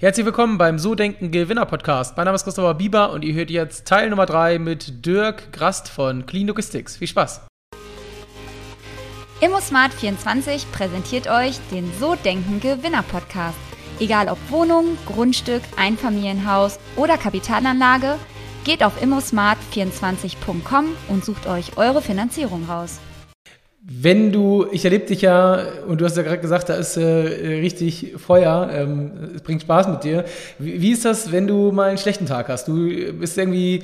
Herzlich willkommen beim So Denken Gewinner Podcast. Mein Name ist Christopher Bieber und ihr hört jetzt Teil Nummer 3 mit Dirk Grast von Clean Logistics. Viel Spaß! ImmoSmart24 präsentiert euch den So Denken Gewinner Podcast. Egal ob Wohnung, Grundstück, Einfamilienhaus oder Kapitalanlage, geht auf immosmart24.com und sucht euch eure Finanzierung raus. Wenn du, ich erlebe dich ja, und du hast ja gerade gesagt, da ist äh, richtig Feuer, ähm, es bringt Spaß mit dir. Wie, wie, ist das, wenn du mal einen schlechten Tag hast? Du bist irgendwie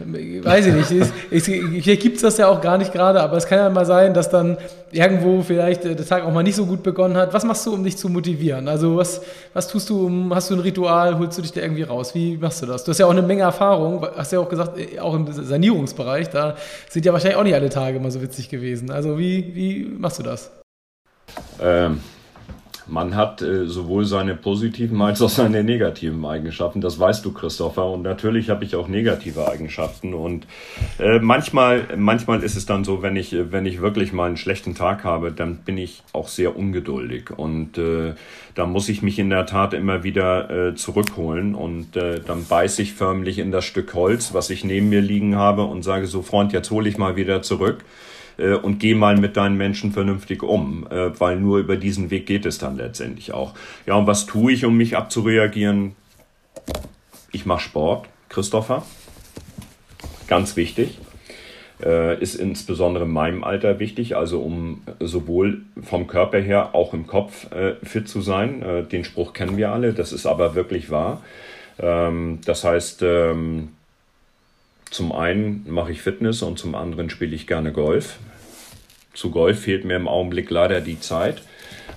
Weiß ich nicht. Hier gibt es das ja auch gar nicht gerade, aber es kann ja mal sein, dass dann irgendwo vielleicht der Tag auch mal nicht so gut begonnen hat. Was machst du, um dich zu motivieren? Also was, was tust du, um, hast du ein Ritual, holst du dich da irgendwie raus? Wie machst du das? Du hast ja auch eine Menge Erfahrung, hast ja auch gesagt, auch im Sanierungsbereich, da sind ja wahrscheinlich auch nicht alle Tage immer so witzig gewesen. Also wie, wie machst du das? Ähm, man hat äh, sowohl seine positiven als auch seine negativen Eigenschaften. Das weißt du, Christopher. Und natürlich habe ich auch negative Eigenschaften. Und äh, manchmal, manchmal ist es dann so, wenn ich, wenn ich wirklich mal einen schlechten Tag habe, dann bin ich auch sehr ungeduldig. Und äh, da muss ich mich in der Tat immer wieder äh, zurückholen. Und äh, dann beiße ich förmlich in das Stück Holz, was ich neben mir liegen habe, und sage so, Freund, jetzt hole ich mal wieder zurück äh, und geh mal mit deinen Menschen vernünftig um, äh, weil nur über diesen Weg geht es dann letztendlich auch. Ja, und was tue ich, um mich abzureagieren? Ich mache Sport, Christopher. Ganz wichtig. Äh, ist insbesondere in meinem Alter wichtig, also um sowohl vom Körper her auch im Kopf äh, fit zu sein. Äh, den Spruch kennen wir alle, das ist aber wirklich wahr. Ähm, das heißt, ähm, zum einen mache ich Fitness und zum anderen spiele ich gerne Golf. Zu Golf fehlt mir im Augenblick leider die Zeit,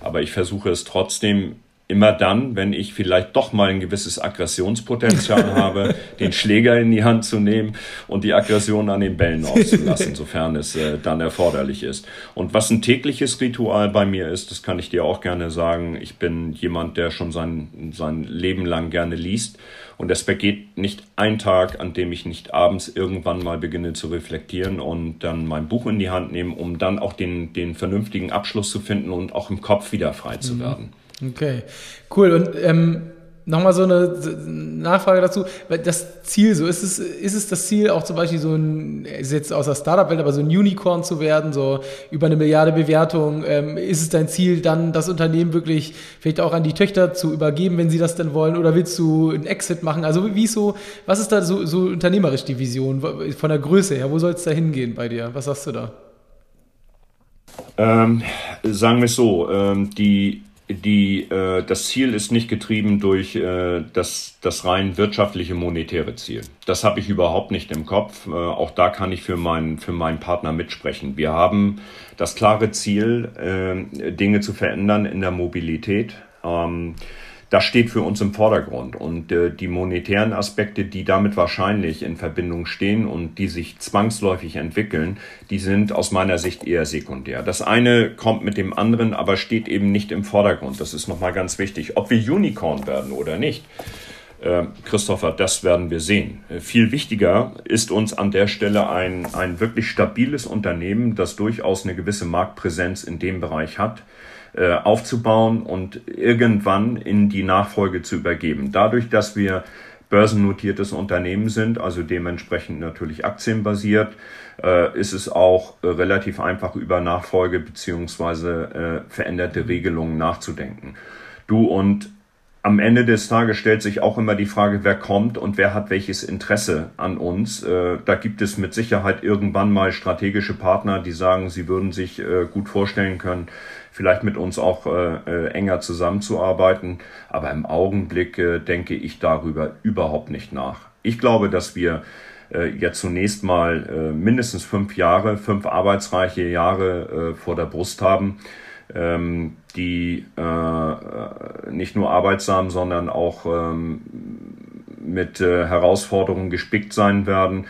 aber ich versuche es trotzdem immer dann, wenn ich vielleicht doch mal ein gewisses Aggressionspotenzial habe, den Schläger in die Hand zu nehmen und die Aggression an den Bällen auszulassen, sofern es äh, dann erforderlich ist. Und was ein tägliches Ritual bei mir ist, das kann ich dir auch gerne sagen. Ich bin jemand, der schon sein, sein Leben lang gerne liest. Und es vergeht nicht ein Tag, an dem ich nicht abends irgendwann mal beginne zu reflektieren und dann mein Buch in die Hand nehme, um dann auch den, den vernünftigen Abschluss zu finden und auch im Kopf wieder frei zu mhm. Okay, cool. Und ähm, nochmal so eine Nachfrage dazu. Das Ziel, so ist es, ist es das Ziel, auch zum Beispiel so ein, ist jetzt aus der Startup-Welt, aber so ein Unicorn zu werden, so über eine Milliarde Bewertung. Ähm, ist es dein Ziel, dann das Unternehmen wirklich vielleicht auch an die Töchter zu übergeben, wenn sie das denn wollen? Oder willst du einen Exit machen? Also wie ist so, was ist da so, so unternehmerisch die Vision von der Größe her? Wo soll es da hingehen bei dir? Was sagst du da? Ähm, sagen wir es so, ähm, die die, äh, das Ziel ist nicht getrieben durch äh, das, das rein wirtschaftliche monetäre Ziel. Das habe ich überhaupt nicht im Kopf. Äh, auch da kann ich für, mein, für meinen Partner mitsprechen. Wir haben das klare Ziel, äh, Dinge zu verändern in der Mobilität. Ähm, das steht für uns im Vordergrund. Und äh, die monetären Aspekte, die damit wahrscheinlich in Verbindung stehen und die sich zwangsläufig entwickeln, die sind aus meiner Sicht eher sekundär. Das eine kommt mit dem anderen, aber steht eben nicht im Vordergrund. Das ist nochmal ganz wichtig. Ob wir Unicorn werden oder nicht, äh, Christopher, das werden wir sehen. Äh, viel wichtiger ist uns an der Stelle ein, ein wirklich stabiles Unternehmen, das durchaus eine gewisse Marktpräsenz in dem Bereich hat, äh, aufzubauen und irgendwann in die Nachfolge zu übergeben. Dadurch, dass wir börsennotiertes Unternehmen sind, also dementsprechend natürlich aktienbasiert, äh, ist es auch äh, relativ einfach über Nachfolge beziehungsweise veränderte Regelungen nachzudenken. Du und am Ende des Tages stellt sich auch immer die Frage, wer kommt und wer hat welches Interesse an uns. Da gibt es mit Sicherheit irgendwann mal strategische Partner, die sagen, sie würden sich gut vorstellen können, vielleicht mit uns auch äh, äh, enger zusammenzuarbeiten. Aber im Augenblick äh, denke ich darüber überhaupt nicht nach. Ich glaube, dass wir äh, jetzt zunächst mal äh, mindestens fünf Jahre, fünf arbeitsreiche Jahre äh, vor der Brust haben, ähm, die äh, äh nicht nur arbeitsam, sondern auch ähm, mit äh, Herausforderungen gespickt sein werden.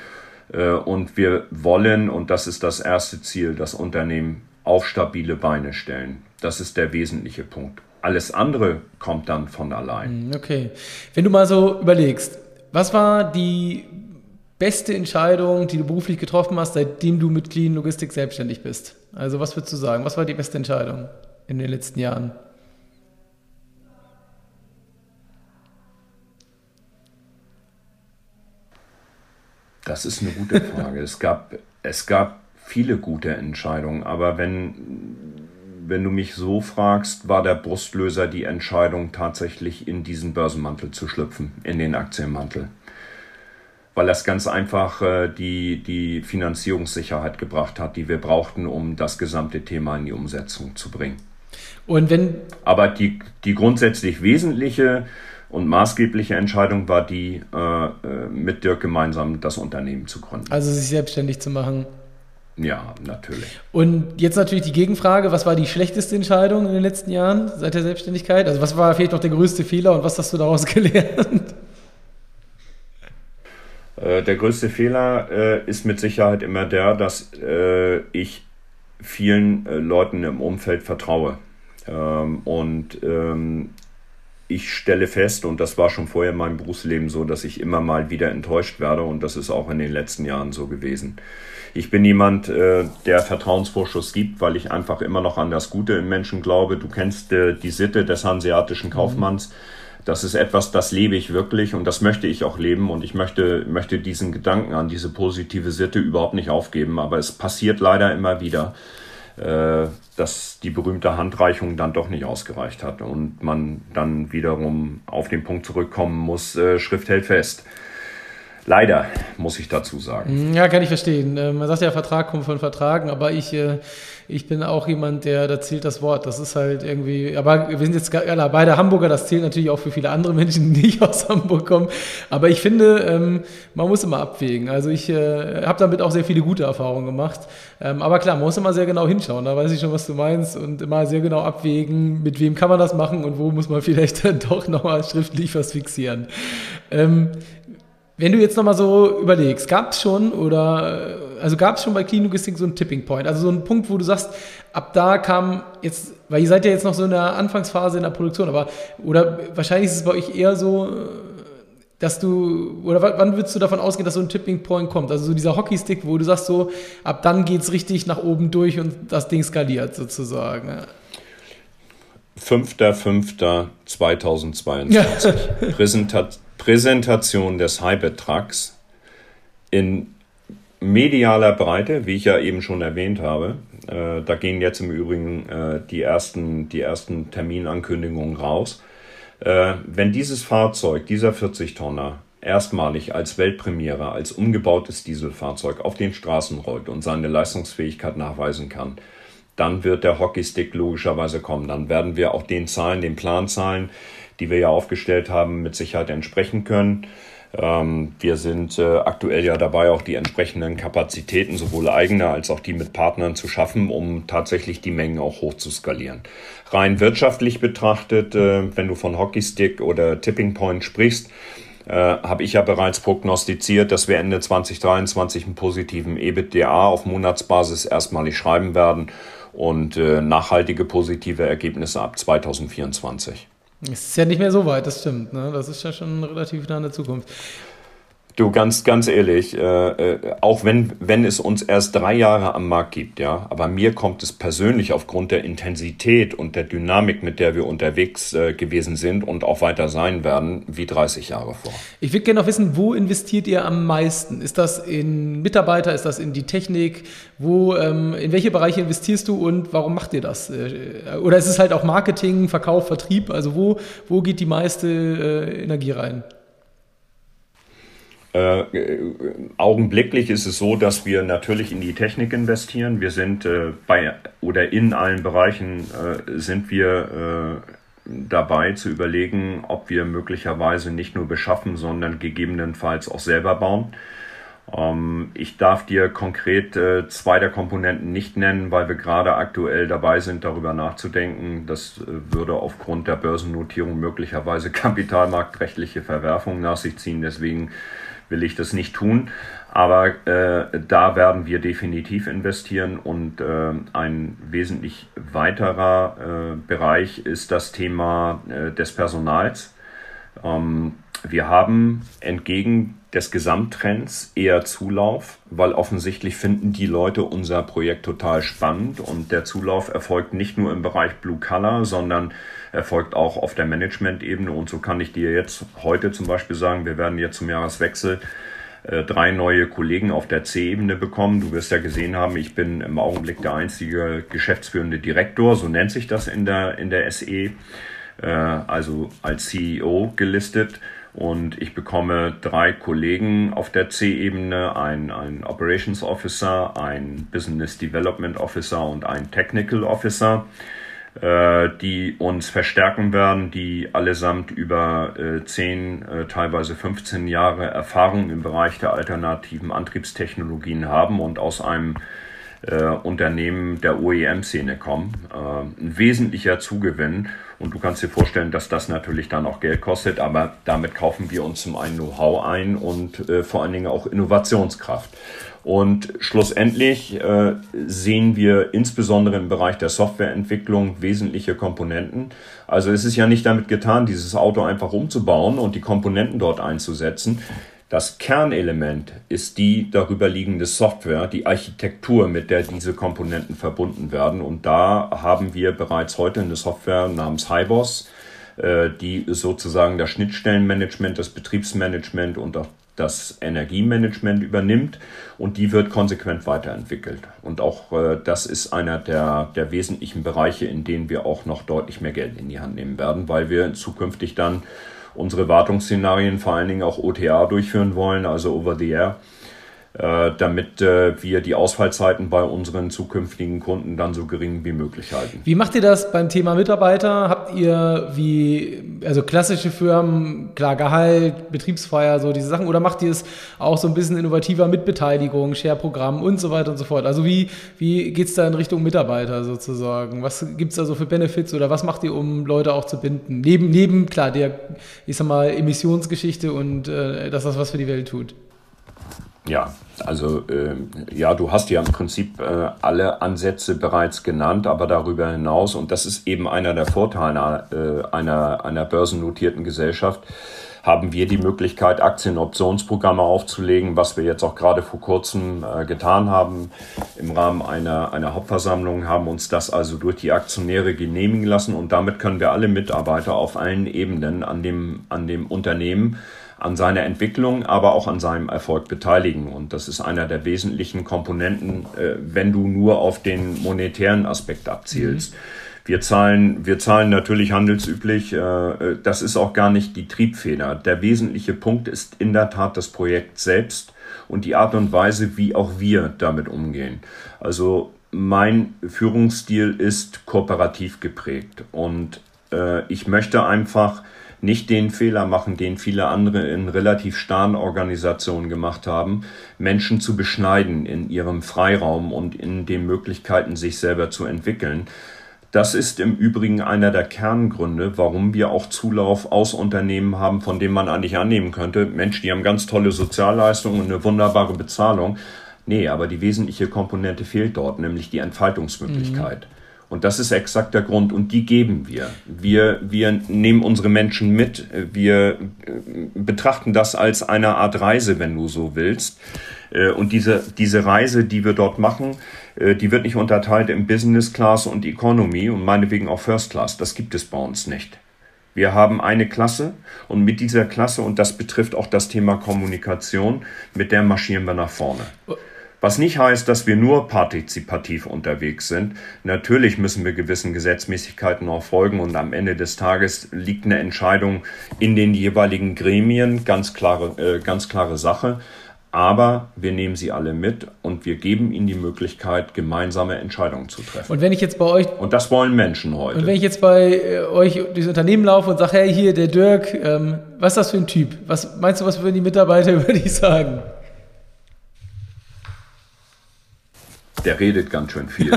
Äh, und wir wollen, und das ist das erste Ziel, das Unternehmen auf stabile Beine stellen. Das ist der wesentliche Punkt. Alles andere kommt dann von allein. Hm, okay. Wenn du mal so überlegst, was war die beste Entscheidung, die du beruflich getroffen hast, seitdem du mit Clean Logistik selbstständig bist? Also was würdest du sagen? Was war die beste Entscheidung in den letzten Jahren? Das ist eine gute Frage. es, gab, es gab viele gute Entscheidungen, aber wenn, wenn du mich so fragst, war der Brustlöser die Entscheidung, tatsächlich in diesen Börsenmantel zu schlüpfen, in den Aktienmantel. Weil das ganz einfach äh, die, die Finanzierungssicherheit gebracht hat, die wir brauchten, um das gesamte Thema in die Umsetzung zu bringen. Und wenn. Aber die, die grundsätzlich wesentliche und maßgebliche Entscheidung war die, äh, äh, mit Dirk gemeinsam das Unternehmen zu gründen. Also sich selbstständig zu machen. Ja, natürlich. Und jetzt natürlich die Gegenfrage, was war die schlechteste Entscheidung in den letzten Jahren seit der Selbstständigkeit? Also was war vielleicht noch der größte Fehler und was hast du daraus gelernt? Äh, der größte Fehler äh, ist mit Sicherheit immer der, dass äh, ich vielen Leuten im Umfeld vertraue. Ähm, und ähm, ich stelle fest, und das war schon vorher in meinem Berufsleben so, dass ich immer mal wieder enttäuscht werde und das ist auch in den letzten Jahren so gewesen. Ich bin jemand, äh, der Vertrauensvorschuss gibt, weil ich einfach immer noch an das Gute im Menschen glaube. Du kennst äh, die Sitte des hanseatischen Kaufmanns. Das ist etwas, das lebe ich wirklich und das möchte ich auch leben und ich möchte, möchte diesen Gedanken an diese positive Sitte überhaupt nicht aufgeben. Aber es passiert leider immer wieder dass die berühmte Handreichung dann doch nicht ausgereicht hat und man dann wiederum auf den Punkt zurückkommen muss, äh, Schrift hält fest. Leider, muss ich dazu sagen. Ja, kann ich verstehen. Äh, man sagt ja, Vertrag kommt von Vertragen, aber ich, äh, ich bin auch jemand, der, da zählt das Wort. Das ist halt irgendwie, aber wir sind jetzt beide Hamburger, das zählt natürlich auch für viele andere Menschen, die nicht aus Hamburg kommen. Aber ich finde, ähm, man muss immer abwägen. Also ich äh, habe damit auch sehr viele gute Erfahrungen gemacht. Ähm, aber klar, man muss immer sehr genau hinschauen. Da weiß ich schon, was du meinst und immer sehr genau abwägen, mit wem kann man das machen und wo muss man vielleicht dann doch nochmal schriftlich was fixieren. Wenn du jetzt nochmal so überlegst, gab es schon oder also gab es schon bei Clean Logistik so einen Tipping Point, also so einen Punkt, wo du sagst, ab da kam jetzt, weil ihr seid ja jetzt noch so in der Anfangsphase in der Produktion, aber oder wahrscheinlich ist es bei euch eher so, dass du, oder wann würdest du davon ausgehen, dass so ein Tipping Point kommt? Also so dieser Hockeystick, wo du sagst so, ab dann geht es richtig nach oben durch und das Ding skaliert sozusagen. 5.5.2022. Ja. Präsentat Präsentation des Hybrid Trucks in medialer Breite, wie ich ja eben schon erwähnt habe. Äh, da gehen jetzt im Übrigen äh, die, ersten, die ersten Terminankündigungen raus. Äh, wenn dieses Fahrzeug, dieser 40-Tonner, erstmalig als Weltpremiere, als umgebautes Dieselfahrzeug auf den Straßen rollt und seine Leistungsfähigkeit nachweisen kann, dann wird der Hockeystick logischerweise kommen. Dann werden wir auch den Zahlen, den Planzahlen, die wir ja aufgestellt haben, mit Sicherheit entsprechen können. Ähm, wir sind äh, aktuell ja dabei, auch die entsprechenden Kapazitäten, sowohl eigene als auch die mit Partnern zu schaffen, um tatsächlich die Mengen auch hoch zu skalieren. Rein wirtschaftlich betrachtet, äh, wenn du von Hockeystick oder Tipping Point sprichst, äh, habe ich ja bereits prognostiziert, dass wir Ende 2023 einen positiven EBITDA auf Monatsbasis erstmalig schreiben werden und nachhaltige positive Ergebnisse ab 2024. Es ist ja nicht mehr so weit, das stimmt. Ne? Das ist ja schon relativ nah in der Zukunft. Du, ganz, ganz ehrlich, äh, äh, auch wenn, wenn es uns erst drei Jahre am Markt gibt, ja, aber mir kommt es persönlich aufgrund der Intensität und der Dynamik, mit der wir unterwegs äh, gewesen sind und auch weiter sein werden, wie 30 Jahre vor. Ich würde gerne noch wissen, wo investiert ihr am meisten? Ist das in Mitarbeiter, ist das in die Technik? Wo, ähm, in welche Bereiche investierst du und warum macht ihr das? Äh, oder ist es halt auch Marketing, Verkauf, Vertrieb? Also wo, wo geht die meiste äh, Energie rein? Äh, augenblicklich ist es so, dass wir natürlich in die Technik investieren. Wir sind äh, bei oder in allen Bereichen äh, sind wir äh, dabei zu überlegen, ob wir möglicherweise nicht nur beschaffen, sondern gegebenenfalls auch selber bauen. Ähm, ich darf dir konkret äh, zwei der Komponenten nicht nennen, weil wir gerade aktuell dabei sind, darüber nachzudenken. Das würde aufgrund der Börsennotierung möglicherweise kapitalmarktrechtliche Verwerfungen nach sich ziehen. Deswegen will ich das nicht tun. Aber äh, da werden wir definitiv investieren und äh, ein wesentlich weiterer äh, Bereich ist das Thema äh, des Personals. Ähm, wir haben entgegen des Gesamttrends eher Zulauf, weil offensichtlich finden die Leute unser Projekt total spannend und der Zulauf erfolgt nicht nur im Bereich Blue Color, sondern erfolgt auch auf der Management-Ebene. Und so kann ich dir jetzt heute zum Beispiel sagen, wir werden jetzt zum Jahreswechsel äh, drei neue Kollegen auf der C-Ebene bekommen. Du wirst ja gesehen haben, ich bin im Augenblick der einzige geschäftsführende Direktor, so nennt sich das in der, in der SE, äh, also als CEO gelistet. Und ich bekomme drei Kollegen auf der C-Ebene, ein, ein Operations Officer, ein Business Development Officer und ein Technical Officer äh, die uns verstärken werden, die allesamt über äh, 10, äh, teilweise 15 Jahre Erfahrung im Bereich der alternativen Antriebstechnologien haben und aus einem äh, Unternehmen der OEM-Szene kommen. Äh, ein wesentlicher Zugewinn. Und du kannst dir vorstellen, dass das natürlich dann auch Geld kostet, aber damit kaufen wir uns zum einen Know-how ein und äh, vor allen Dingen auch Innovationskraft. Und schlussendlich äh, sehen wir insbesondere im Bereich der Softwareentwicklung wesentliche Komponenten. Also es ist ja nicht damit getan, dieses Auto einfach umzubauen und die Komponenten dort einzusetzen. Das Kernelement ist die darüber liegende Software, die Architektur, mit der diese Komponenten verbunden werden. Und da haben wir bereits heute eine Software namens HiBoss, äh, die sozusagen das Schnittstellenmanagement, das Betriebsmanagement und auch das Energiemanagement übernimmt und die wird konsequent weiterentwickelt. Und auch äh, das ist einer der, der wesentlichen Bereiche, in denen wir auch noch deutlich mehr Geld in die Hand nehmen werden, weil wir zukünftig dann unsere Wartungsszenarien vor allen Dingen auch OTA durchführen wollen, also Over the Air damit äh, wir die Ausfallzeiten bei unseren zukünftigen Kunden dann so gering wie möglich halten. Wie macht ihr das beim Thema Mitarbeiter? Habt ihr wie, also klassische Firmen, klar Gehalt, Betriebsfeier, so diese Sachen, oder macht ihr es auch so ein bisschen innovativer mit Beteiligung, Share-Programm und so weiter und so fort? Also wie, wie geht es da in Richtung Mitarbeiter sozusagen? Was gibt es da so für Benefits oder was macht ihr, um Leute auch zu binden? Neben, neben klar, der, ich sag mal, Emissionsgeschichte und äh, dass das was für die Welt tut. Ja, also äh, ja, du hast ja im Prinzip äh, alle Ansätze bereits genannt, aber darüber hinaus, und das ist eben einer der Vorteile äh, einer, einer börsennotierten Gesellschaft, haben wir die Möglichkeit, Aktienoptionsprogramme aufzulegen, was wir jetzt auch gerade vor kurzem äh, getan haben. Im Rahmen einer, einer Hauptversammlung haben uns das also durch die Aktionäre genehmigen lassen und damit können wir alle Mitarbeiter auf allen Ebenen an dem, an dem Unternehmen an seiner Entwicklung, aber auch an seinem Erfolg beteiligen. Und das ist einer der wesentlichen Komponenten, äh, wenn du nur auf den monetären Aspekt abzielst. Mhm. Wir zahlen, wir zahlen natürlich handelsüblich. Äh, äh, das ist auch gar nicht die Triebfeder. Der wesentliche Punkt ist in der Tat das Projekt selbst und die Art und Weise, wie auch wir damit umgehen. Also mein Führungsstil ist kooperativ geprägt und ich möchte einfach nicht den Fehler machen, den viele andere in relativ starren Organisationen gemacht haben, Menschen zu beschneiden in ihrem Freiraum und in den Möglichkeiten, sich selber zu entwickeln. Das ist im Übrigen einer der Kerngründe, warum wir auch Zulauf aus Unternehmen haben, von denen man eigentlich annehmen könnte, Mensch, die haben ganz tolle Sozialleistungen und eine wunderbare Bezahlung. Nee, aber die wesentliche Komponente fehlt dort, nämlich die Entfaltungsmöglichkeit. Mhm. Und das ist exakt der Grund und die geben wir. Wir, wir nehmen unsere Menschen mit. Wir äh, betrachten das als eine Art Reise, wenn du so willst. Äh, und diese, diese Reise, die wir dort machen, äh, die wird nicht unterteilt in Business Class und Economy und meinetwegen auch First Class. Das gibt es bei uns nicht. Wir haben eine Klasse und mit dieser Klasse, und das betrifft auch das Thema Kommunikation, mit der marschieren wir nach vorne. Was nicht heißt, dass wir nur partizipativ unterwegs sind. Natürlich müssen wir gewissen Gesetzmäßigkeiten auch folgen und am Ende des Tages liegt eine Entscheidung in den jeweiligen Gremien, ganz klare, äh, ganz klare Sache. Aber wir nehmen sie alle mit und wir geben ihnen die Möglichkeit, gemeinsame Entscheidungen zu treffen. Und wenn ich jetzt bei euch. Und das wollen Menschen heute. Und wenn ich jetzt bei äh, euch durchs Unternehmen laufe und sage, hey, hier, der Dirk, ähm, was ist das für ein Typ? Was meinst du, was würden die Mitarbeiter über dich sagen? Der redet ganz schön viel.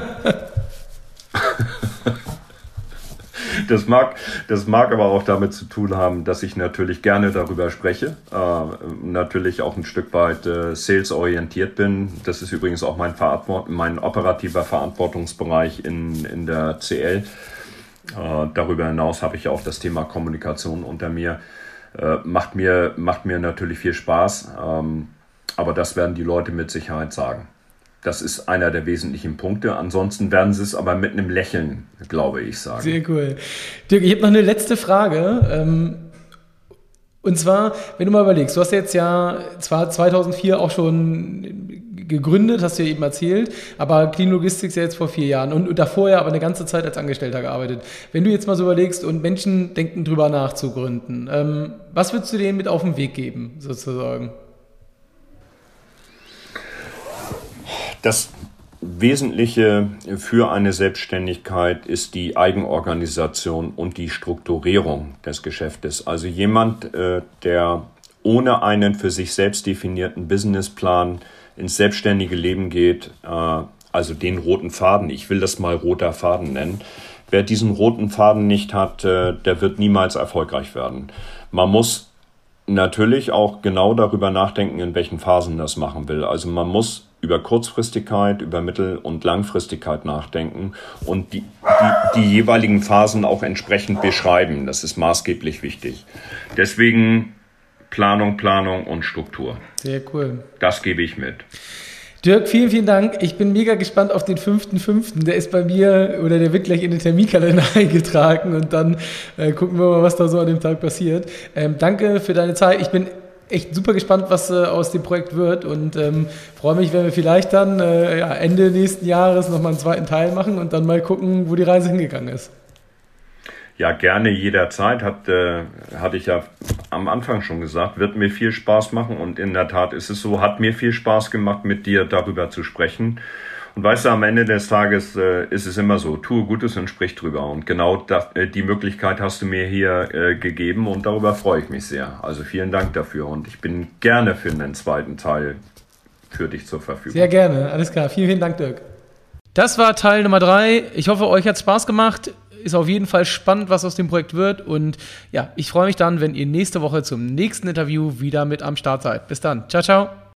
Das mag, das mag aber auch damit zu tun haben, dass ich natürlich gerne darüber spreche, äh, natürlich auch ein Stück weit äh, salesorientiert bin. Das ist übrigens auch mein, Verantwort mein operativer Verantwortungsbereich in, in der CL. Äh, darüber hinaus habe ich auch das Thema Kommunikation unter mir. Äh, macht, mir macht mir natürlich viel Spaß, ähm, aber das werden die Leute mit Sicherheit sagen. Das ist einer der wesentlichen Punkte. Ansonsten werden sie es aber mit einem Lächeln, glaube ich, sagen. Sehr cool. Dirk, ich habe noch eine letzte Frage. Ähm, Und zwar, wenn du mal überlegst, du hast jetzt ja zwar 2004 auch schon gegründet, hast du ja eben erzählt, aber Clean Logistics ja jetzt vor vier Jahren und, davor ja aber eine ganze Zeit als Angestellter gearbeitet. Wenn du jetzt mal so überlegst und Menschen denken drüber nach zu gründen, ähm, was würdest du denen mit auf den Weg geben, sozusagen? Das Wesentliche für eine Selbstständigkeit ist die Eigenorganisation und die Strukturierung des Geschäftes. Also jemand, äh, der ohne einen für sich selbst definierten Businessplan ins selbstständige Leben geht, äh, also den roten Faden, ich will das mal roter Faden nennen, wer diesen roten Faden nicht hat, äh, der wird niemals erfolgreich werden. Man muss natürlich auch genau darüber nachdenken, in welchen Phasen das machen will. Also man muss über Kurzfristigkeit, über Mittel- und Langfristigkeit nachdenken und die, die, die jeweiligen Phasen auch entsprechend beschreiben. Das ist maßgeblich wichtig. Deswegen Planung, Planung und Struktur. Sehr cool. Das gebe ich mit. Dirk, vielen, vielen Dank. Ich bin mega gespannt auf den 5.5. Der ist bei mir oder der wird gleich in den Terminkalender eingetragen und dann äh, gucken wir mal, was da so an dem Tag passiert. Ähm, danke für deine Zeit. Ich bin echt super gespannt, was äh, aus dem Projekt wird und ähm, freue mich, wenn wir vielleicht dann äh, ja, Ende nächsten Jahres nochmal einen zweiten Teil machen und dann mal gucken, wo die Reise hingegangen ist. Ja, gerne jederzeit, hat, äh, hatte ich ja am Anfang schon gesagt, wird mir viel Spaß machen und in der Tat ist es so, hat mir viel Spaß gemacht, mit dir darüber zu sprechen. Und weißt du, am Ende des Tages äh, ist es immer so, tue Gutes und sprich drüber. Und genau das, äh, die Möglichkeit hast du mir hier äh, gegeben und darüber freue ich mich sehr. Also vielen Dank dafür und ich bin gerne für einen zweiten Teil für dich zur Verfügung. Sehr gerne, alles klar. Vielen, vielen Dank, Dirk. Das war Teil Nummer drei. Ich hoffe, euch hat es Spaß gemacht. Ist auf jeden Fall spannend, was aus dem Projekt wird. Und ja, ich freue mich dann, wenn ihr nächste Woche zum nächsten Interview wieder mit am Start seid. Bis dann. Ciao, ciao.